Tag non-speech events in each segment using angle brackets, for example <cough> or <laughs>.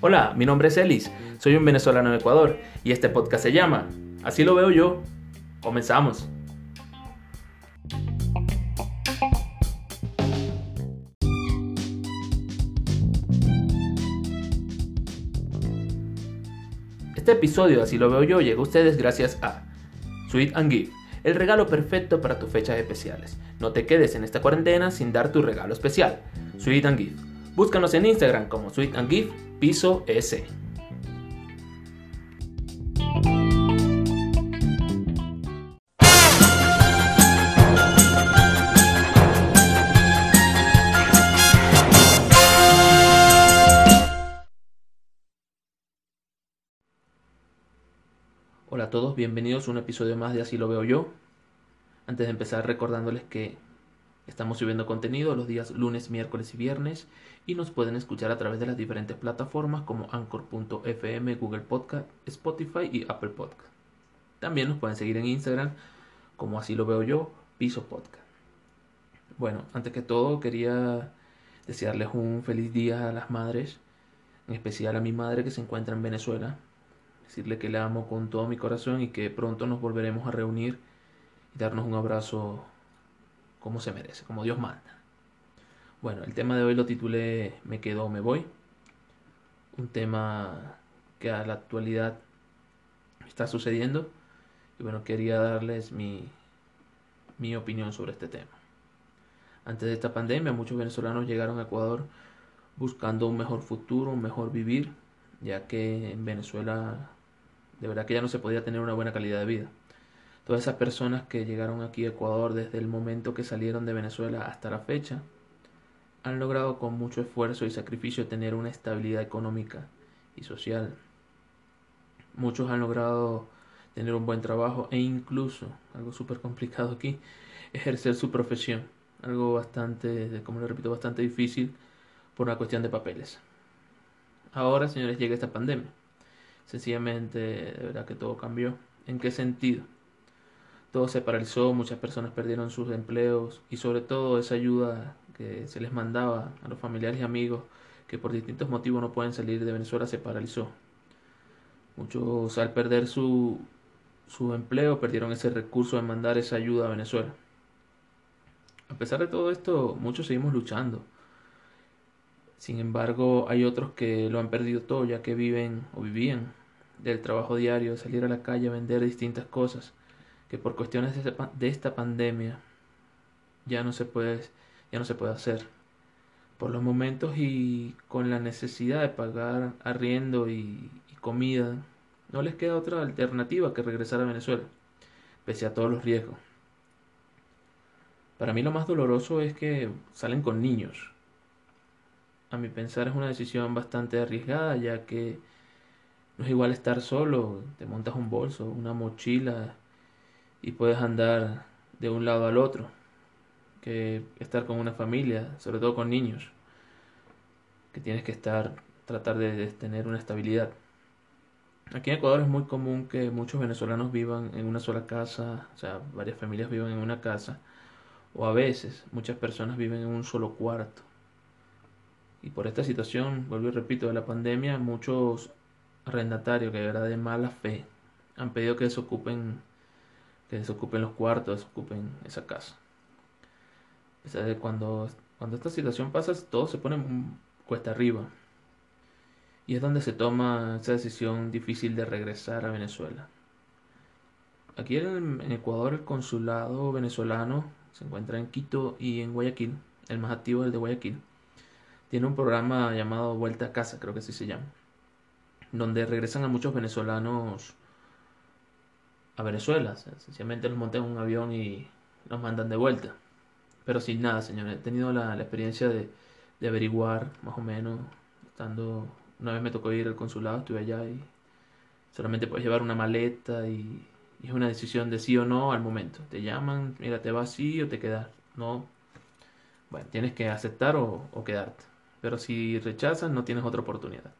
Hola, mi nombre es Elis, soy un venezolano de Ecuador y este podcast se llama Así lo veo yo. Comenzamos. Este episodio, así lo veo yo, llega a ustedes gracias a Sweet and Give, el regalo perfecto para tus fechas especiales. No te quedes en esta cuarentena sin dar tu regalo especial. Sweet and Give. Búscanos en Instagram como Sweet and Give Piso S. Hola a todos, bienvenidos a un episodio más de Así lo veo yo. Antes de empezar recordándoles que estamos subiendo contenido los días lunes, miércoles y viernes y nos pueden escuchar a través de las diferentes plataformas como anchor.fm, Google Podcast, Spotify y Apple Podcast. También nos pueden seguir en Instagram como Así lo veo yo, Piso Podcast. Bueno, antes que todo quería desearles un feliz día a las madres, en especial a mi madre que se encuentra en Venezuela decirle que le amo con todo mi corazón y que pronto nos volveremos a reunir y darnos un abrazo como se merece, como Dios manda. Bueno, el tema de hoy lo titulé Me quedo o me voy. Un tema que a la actualidad está sucediendo. Y bueno, quería darles mi, mi opinión sobre este tema. Antes de esta pandemia, muchos venezolanos llegaron a Ecuador buscando un mejor futuro, un mejor vivir, ya que en Venezuela de verdad que ya no se podía tener una buena calidad de vida. Todas esas personas que llegaron aquí a Ecuador desde el momento que salieron de Venezuela hasta la fecha, han logrado con mucho esfuerzo y sacrificio tener una estabilidad económica y social. Muchos han logrado tener un buen trabajo e incluso, algo súper complicado aquí, <laughs> ejercer su profesión. Algo bastante, como le repito, bastante difícil por una cuestión de papeles. Ahora, señores, llega esta pandemia Sencillamente, de verdad que todo cambió. ¿En qué sentido? Todo se paralizó, muchas personas perdieron sus empleos y sobre todo esa ayuda que se les mandaba a los familiares y amigos que por distintos motivos no pueden salir de Venezuela se paralizó. Muchos al perder su, su empleo perdieron ese recurso de mandar esa ayuda a Venezuela. A pesar de todo esto, muchos seguimos luchando. Sin embargo, hay otros que lo han perdido todo ya que viven o vivían del trabajo diario, salir a la calle a vender distintas cosas por cuestiones de esta pandemia ya no se puede ya no se puede hacer. Por los momentos y con la necesidad de pagar arriendo y, y comida no les queda otra alternativa que regresar a Venezuela pese a todos los riesgos. Para mí lo más doloroso es que salen con niños. A mi pensar es una decisión bastante arriesgada ya que no es igual estar solo, te montas un bolso, una mochila y puedes andar de un lado al otro que estar con una familia, sobre todo con niños, que tienes que estar, tratar de, tener una estabilidad. Aquí en Ecuador es muy común que muchos venezolanos vivan en una sola casa, o sea, varias familias vivan en una casa, o a veces muchas personas viven en un solo cuarto. Y por esta situación, vuelvo y repito, de la pandemia, muchos arrendatarios que era de mala fe han pedido que desocupen, que desocupen los cuartos, desocupen esa casa. O cuando, cuando esta situación pasa, todo se pone cuesta arriba. Y es donde se toma esa decisión difícil de regresar a Venezuela. Aquí en Ecuador el consulado venezolano se encuentra en Quito y en Guayaquil. El más activo es el de Guayaquil tiene un programa llamado Vuelta a Casa, creo que así se llama, donde regresan a muchos venezolanos a Venezuela. sencillamente los montan un avión y los mandan de vuelta. Pero sin nada, señores. He tenido la, experiencia de, averiguar más o menos, estando... Una vez me tocó ir al consulado, estuve allá y solamente puedes llevar una maleta y, es una decisión de sí o no al momento. Te llaman, mira, te vas sí o te quedas. No. Bueno, tienes que aceptar o quedarte pero si rechazas no tienes otra oportunidad.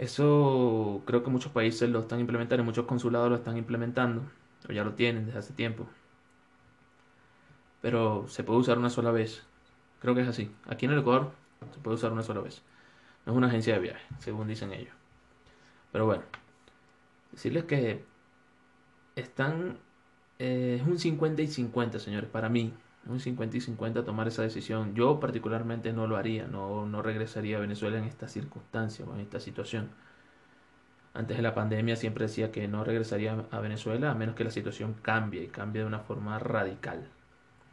Eso creo que muchos países lo están implementando, muchos consulados lo están implementando, o ya lo tienen desde hace tiempo. pero se puede usar una sola vez. Creo que es así. Aquí en el Ecuador se puede usar una sola vez. No es una agencia de viaje, según dicen ellos. Pero bueno, decirles que están... Eh, es un 50 y 50, señores, para mí. Un 50 y 50 tomar esa decisión. Yo particularmente no lo haría, no, no regresaría a Venezuela en esta circunstancia o en esta situación. Antes de la pandemia siempre decía que no regresaría a Venezuela a menos que la situación cambie y cambie de una forma radical.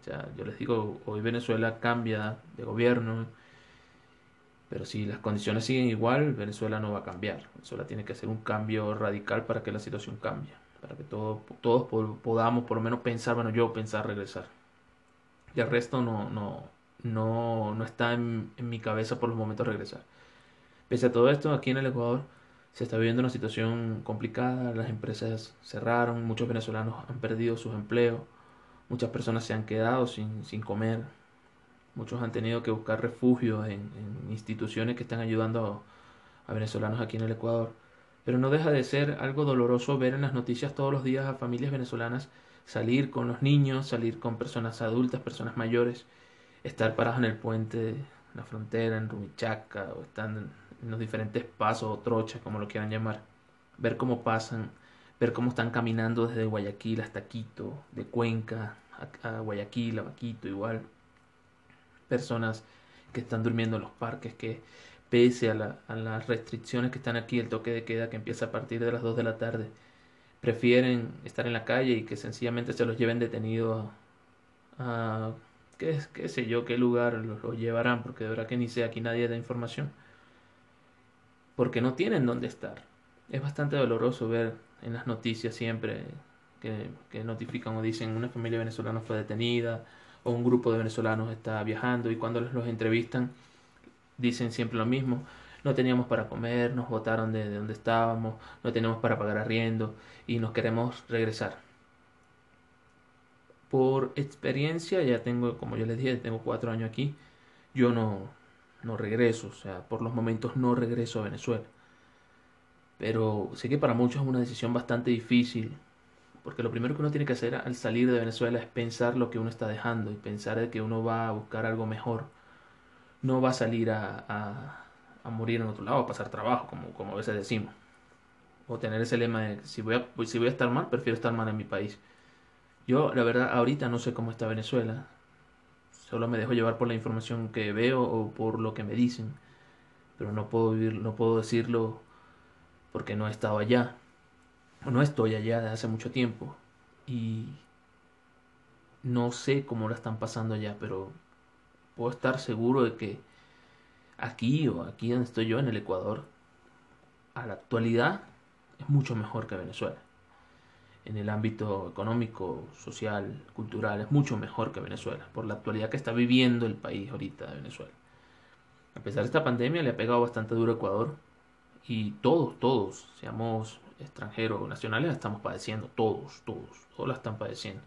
O sea, yo les digo, hoy Venezuela cambia de gobierno, pero si las condiciones siguen igual, Venezuela no va a cambiar. Venezuela tiene que hacer un cambio radical para que la situación cambie, para que todos podamos por lo menos pensar, bueno, yo pensar regresar. Y el resto no, no, no, no está en, mi cabeza por los momentos regresar. Pese a todo esto, aquí en el Ecuador se está viviendo una situación complicada, las empresas cerraron, muchos venezolanos han perdido sus empleos Muchas personas se han quedado sin, sin comer. Muchos han tenido que buscar refugio en, instituciones que están ayudando a, venezolanos aquí en el Ecuador. Pero no deja de ser algo doloroso ver en las noticias todos los días a familias venezolanas salir con los niños, salir con personas adultas, personas mayores, estar paradas en el puente, en la frontera, en Rumichaca, o están en los diferentes pasos o trochas, como lo quieran llamar. Ver cómo pasan, ver cómo están caminando desde Guayaquil hasta Quito, de Cuenca, a, Guayaquil, a Quito igual. Personas que están durmiendo en los parques, que pese a, las restricciones que están aquí, el toque de queda que empieza a partir de las 2 de la tarde, prefieren estar en la calle y que sencillamente se los lleven detenidos a, qué, qué, sé yo, qué lugar los, llevarán, porque de verdad que ni sé, aquí nadie da información. Porque no tienen dónde estar. Es bastante doloroso ver en las noticias siempre que, notifican o dicen una familia venezolana fue detenida o un grupo de venezolanos está viajando y cuando los entrevistan dicen siempre lo mismo. No teníamos para comer, nos botaron de, donde estábamos, no tenemos para pagar arriendo y nos queremos regresar. Por experiencia, ya tengo, como yo les dije, tengo cuatro años aquí, yo no, no regreso, o sea, por los momentos no regreso a Venezuela. Pero sé que para muchos es una decisión bastante difícil, porque lo primero que uno tiene que hacer al salir de Venezuela es pensar lo que uno está dejando y pensar de que uno va a buscar algo mejor. No va a salir a, morir en otro lado, a pasar trabajo, como, como a veces decimos. O tener ese lema de si voy, a, pues, si voy a estar mal, prefiero estar mal en mi país. Yo, la verdad, ahorita no sé cómo está Venezuela. Solo me dejo llevar por la información que veo o por lo que me dicen. Pero no puedo vivir, no puedo decirlo porque no he estado allá no estoy allá de hace mucho tiempo y no sé cómo la están pasando allá, pero puedo estar seguro de que aquí o aquí donde estoy yo en el Ecuador, a la actualidad es mucho mejor que Venezuela. En el ámbito económico, social, cultural, es mucho mejor que Venezuela, por la actualidad que está viviendo el país ahorita de Venezuela. A pesar de esta pandemia, le ha pegado bastante duro a Ecuador y todos, todos, seamos extranjeros o nacionales la estamos padeciendo, todos, todos, todos la están padeciendo.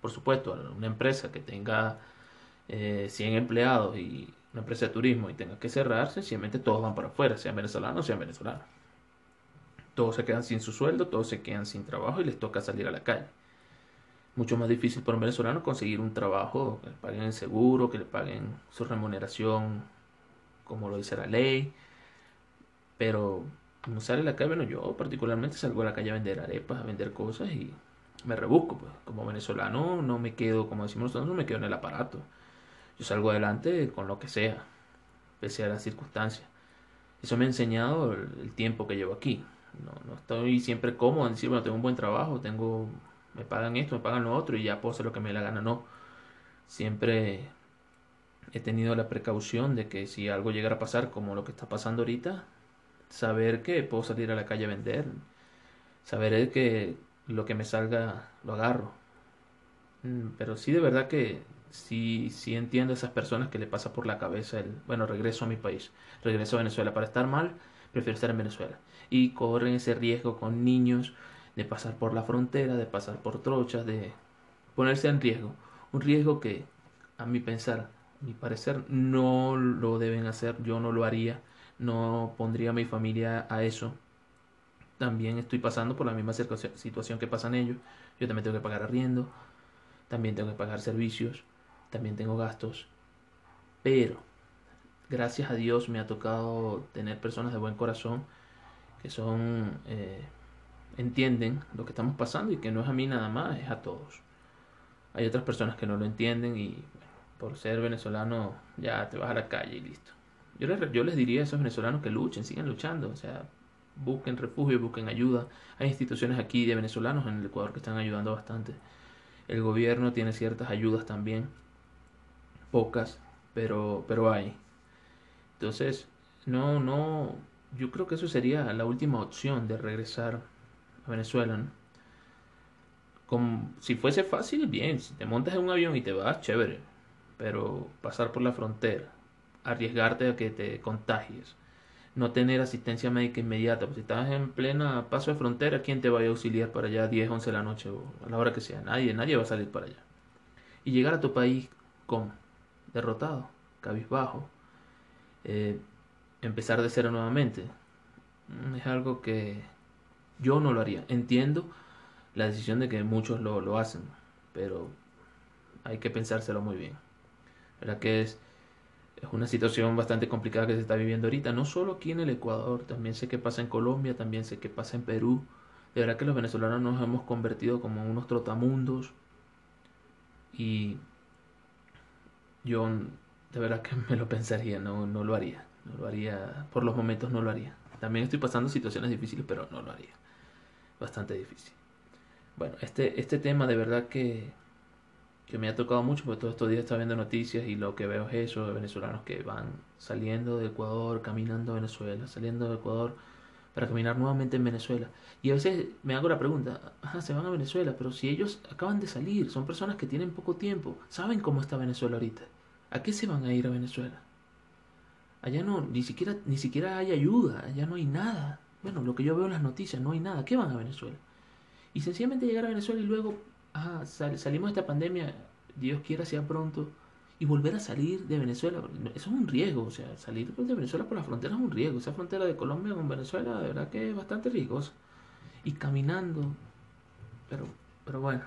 Por supuesto, una empresa que tenga eh, 100 empleados y una empresa de turismo y tenga que cerrar, sencillamente todos van para afuera, sean venezolanos, sean venezolanos. Todos se quedan sin su sueldo, todos se quedan sin trabajo y les toca salir a la calle. Mucho más difícil para un venezolano conseguir un trabajo, que le paguen el seguro, que le paguen su remuneración como lo dice la ley. Pero no sale a la calle, bueno, yo particularmente salgo a la calle a vender arepas, a vender cosas y me rebusco, pues. Como venezolano no me quedo, como decimos nosotros, no me quedo en el aparato. Yo salgo adelante con lo que sea, pese a las circunstancias. Eso me ha enseñado el, tiempo que llevo aquí. No, no estoy siempre cómodo en decir, bueno, tengo un buen trabajo, tengo, me pagan esto, me pagan lo otro y ya puedo hacer lo que me la gana. No. Siempre he tenido la precaución de que si algo llegara a pasar como lo que está pasando ahorita, saber que puedo salir a la calle a vender, saber que lo que me salga lo agarro. Mm, pero sí de verdad que sí, sí entiendo a esas personas que le pasa por la cabeza el, bueno, regreso a mi país, regreso a Venezuela. Para estar mal, prefiero estar en Venezuela. Y corren ese riesgo con niños de pasar por la frontera, de pasar por trochas, de ponerse en riesgo. Un riesgo que, a mi pensar, a mi parecer, no lo deben hacer, yo no lo haría no pondría a mi familia a eso. También estoy pasando por la misma situación que pasan ellos. Yo también tengo que pagar arriendo. también tengo que pagar servicios, también tengo gastos, pero gracias a Dios me ha tocado tener personas de buen corazón que son eh, entienden lo que estamos pasando y que no es a mí nada más, es a todos. Hay otras personas que no lo entienden y por ser venezolano ya te vas a la calle y listo. Yo les, yo les diría a esos venezolanos que luchen, sigan luchando, o sea, busquen refugio, busquen ayuda. Hay instituciones aquí de venezolanos en el Ecuador que están ayudando bastante. El gobierno tiene ciertas ayudas también, pocas, pero, pero hay. Entonces, no, no, yo creo que eso sería la última opción de regresar a Venezuela. Como, si fuese fácil, bien, si te montas en un avión y te vas, chévere, pero pasar por la frontera, arriesgarte a que te contagies, no tener asistencia médica inmediata, pues si estás en plena paso de frontera, ¿quién te va a auxiliar para allá a 10, 11 de la noche o a la hora que sea? Nadie, nadie va a salir para allá. Y llegar a tu país con derrotado, cabizbajo, eh, empezar de cero nuevamente. Mm, es algo que yo no lo haría. Entiendo la decisión de que muchos lo, lo hacen, pero hay que pensárselo muy bien. ¿Verdad que es, es una situación bastante complicada que se está viviendo ahorita? No solo aquí en el Ecuador, también sé que pasa en Colombia, también sé que pasa en Perú. De verdad que los venezolanos nos hemos convertido como unos trotamundos y yo de verdad que me lo pensaría, no, no lo haría. No lo haría, por los momentos no lo haría. También estoy pasando situaciones difíciles, pero no lo haría. Bastante difícil. Bueno, este, este tema de verdad que, que me ha tocado mucho, porque todos estos días está viendo noticias y lo que veo es eso, de venezolanos que van saliendo de Ecuador, caminando a Venezuela, saliendo de Ecuador para caminar nuevamente en Venezuela. Y a veces me hago la pregunta, ajá, se van a Venezuela, pero si ellos acaban de salir, son personas que tienen poco tiempo, saben cómo está Venezuela ahorita, ¿a qué se van a ir a Venezuela? Allá no, ni siquiera, ni siquiera hay ayuda, allá no hay nada. Bueno, lo que yo veo en las noticias, no hay nada. ¿Qué van a Venezuela? Y sencillamente llegar a Venezuela y luego, ah, salimos de esta pandemia, Dios quiera sea pronto, y volver a salir de Venezuela. Eso es un riesgo, o sea, salir de Venezuela por la frontera es un riesgo. Esa frontera de Colombia con Venezuela, de verdad que es bastante riesgosa. Y caminando, pero, pero bueno.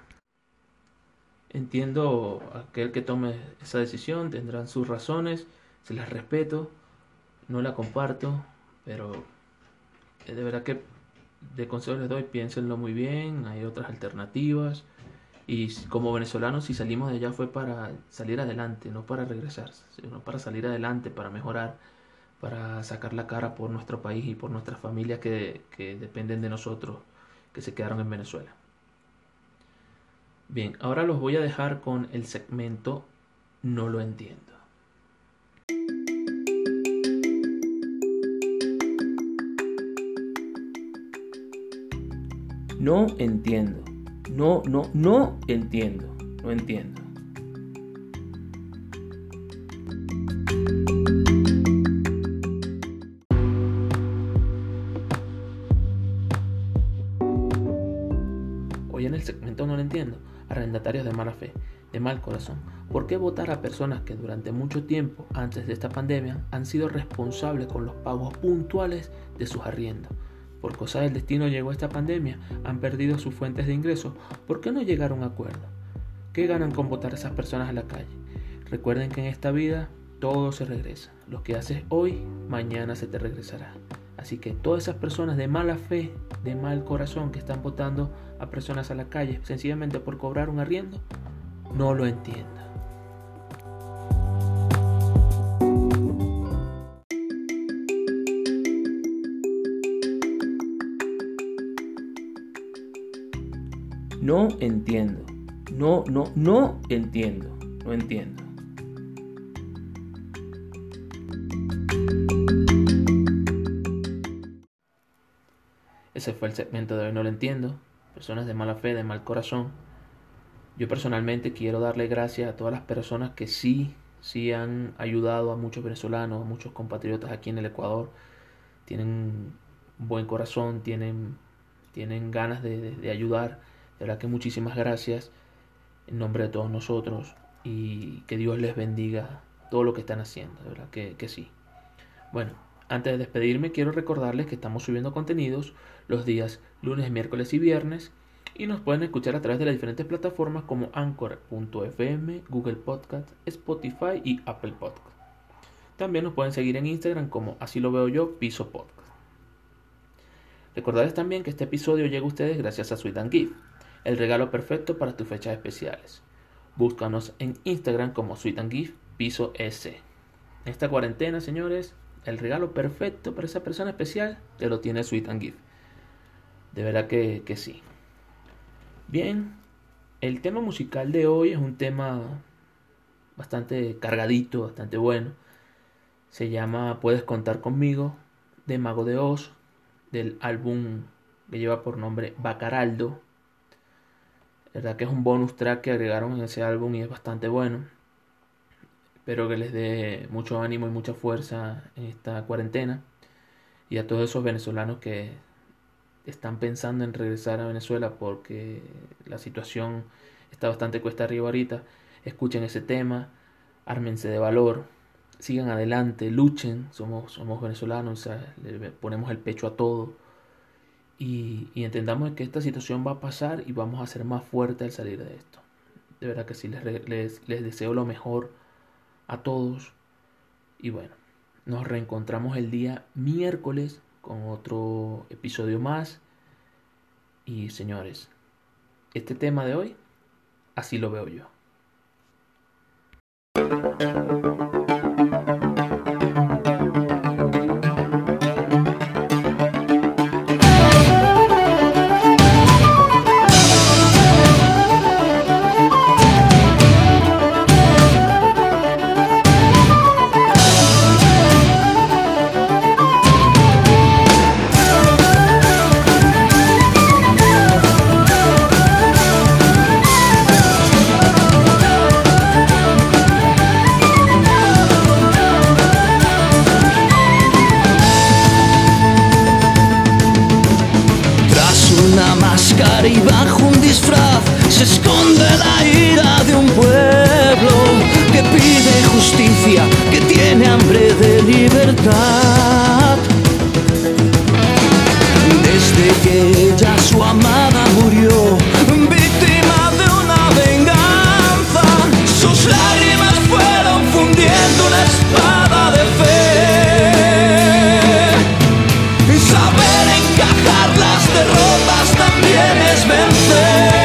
Entiendo aquel que tome esa decisión, tendrán sus razones, se las respeto no la comparto, pero de verdad que de consejo les doy, piénsenlo muy bien, hay otras alternativas. Y como venezolanos, si salimos de allá fue para salir adelante, no para regresar, sino para salir adelante, para mejorar, para sacar la cara por nuestro país y por nuestras familias que, que dependen de nosotros, que se quedaron en Venezuela. Bien, ahora los voy a dejar con el segmento No lo entiendo. No entiendo. No, no, no entiendo. No entiendo. Hoy en el segmento no lo entiendo. Arrendatarios de mala fe, de mal corazón. ¿Por qué votar a personas que durante mucho tiempo antes de esta pandemia han sido responsables con los pagos puntuales de sus arriendos? Por cosas del destino llegó esta pandemia, han perdido sus fuentes de ingresos, ¿por qué no llegaron a acuerdo? ¿Qué ganan con votar a esas personas a la calle? Recuerden que en esta vida todo se regresa. Lo que haces hoy, mañana se te regresará. Así que todas esas personas de mala fe, de mal corazón que están votando a personas a la calle sencillamente por cobrar un arriendo, no lo entiendan. No entiendo. No, no, no entiendo. No entiendo. Ese fue el segmento de hoy, no lo entiendo. Personas de mala fe, de mal corazón. Yo personalmente quiero darle gracias a todas las personas que sí, sí han ayudado a muchos venezolanos, a muchos compatriotas aquí en el Ecuador. Tienen buen corazón, tienen, tienen ganas de, de ayudar de verdad que muchísimas gracias en nombre de todos nosotros y que Dios les bendiga todo lo que están haciendo, de verdad que, que sí. Bueno, antes de despedirme quiero recordarles que estamos subiendo contenidos los días lunes, miércoles y viernes. Y nos pueden escuchar a través de las diferentes plataformas como Anchor.fm, Google Podcast, Spotify y Apple Podcast. También nos pueden seguir en Instagram como Así lo veo yo, Piso Podcast. Recordarles también que este episodio llega a ustedes gracias a Sweet and Gift, el regalo perfecto para tus fechas especiales. Búscanos en Instagram como Sweet and Gift Piso S. esta cuarentena, señores, el regalo perfecto para esa persona especial te lo tiene Sweet and Gift. De verdad que, que sí. Bien, el tema musical de hoy es un tema bastante cargadito, bastante bueno. Se llama Puedes contar conmigo de Mago de Oz, del álbum que lleva por nombre Bacaraldo. Verdad que es un bonus track que agregaron en ese álbum y es bastante bueno. Espero que les dé mucho ánimo y mucha fuerza en esta cuarentena. Y a todos esos venezolanos que están pensando en regresar a Venezuela porque la situación está bastante cuesta arriba ahorita, escuchen ese tema, ármense de valor, sigan adelante, luchen, somos, somos venezolanos, le ponemos el pecho a todo y, entendamos que esta situación va a pasar y vamos a ser más fuertes al salir de esto. De verdad que sí, les, les, les deseo lo mejor a todos y bueno, nos reencontramos el día miércoles con otro episodio más. Y señores, este tema de hoy, así lo veo yo. que ella, su amada, murió, víctima de una venganza. Sus lágrimas fueron fundiendo una espada de fe. Y saber encajar las derrotas también es vencer.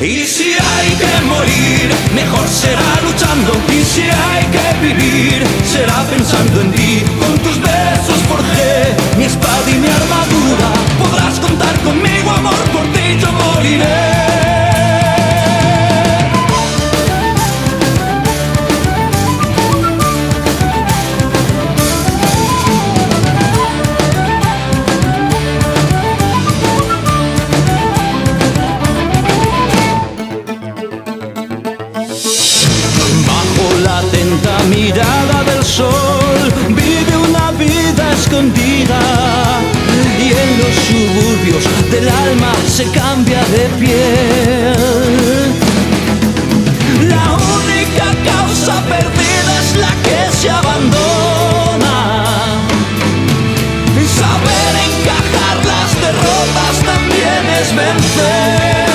Y si hay que morir, mejor será luchando. Y si hay que vivir, será pensando en ti. vencer.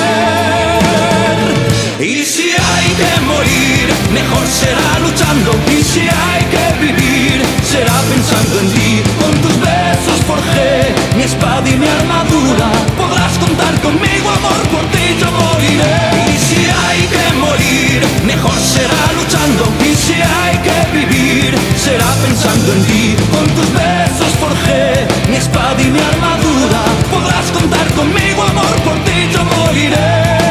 Y si hay que morir, mejor será luchando. Y si hay que vivir, será pensando en ti. Con tus besos forjé mi espada y mi armadura. Podrás contar conmigo, amor, por ti yo moriré. Y si hay que morir, mejor será luchando. Y si hay que con tus besos forjé mi espada y mi armadura. Podrás contar conmigo, amor, por ti yo moriré.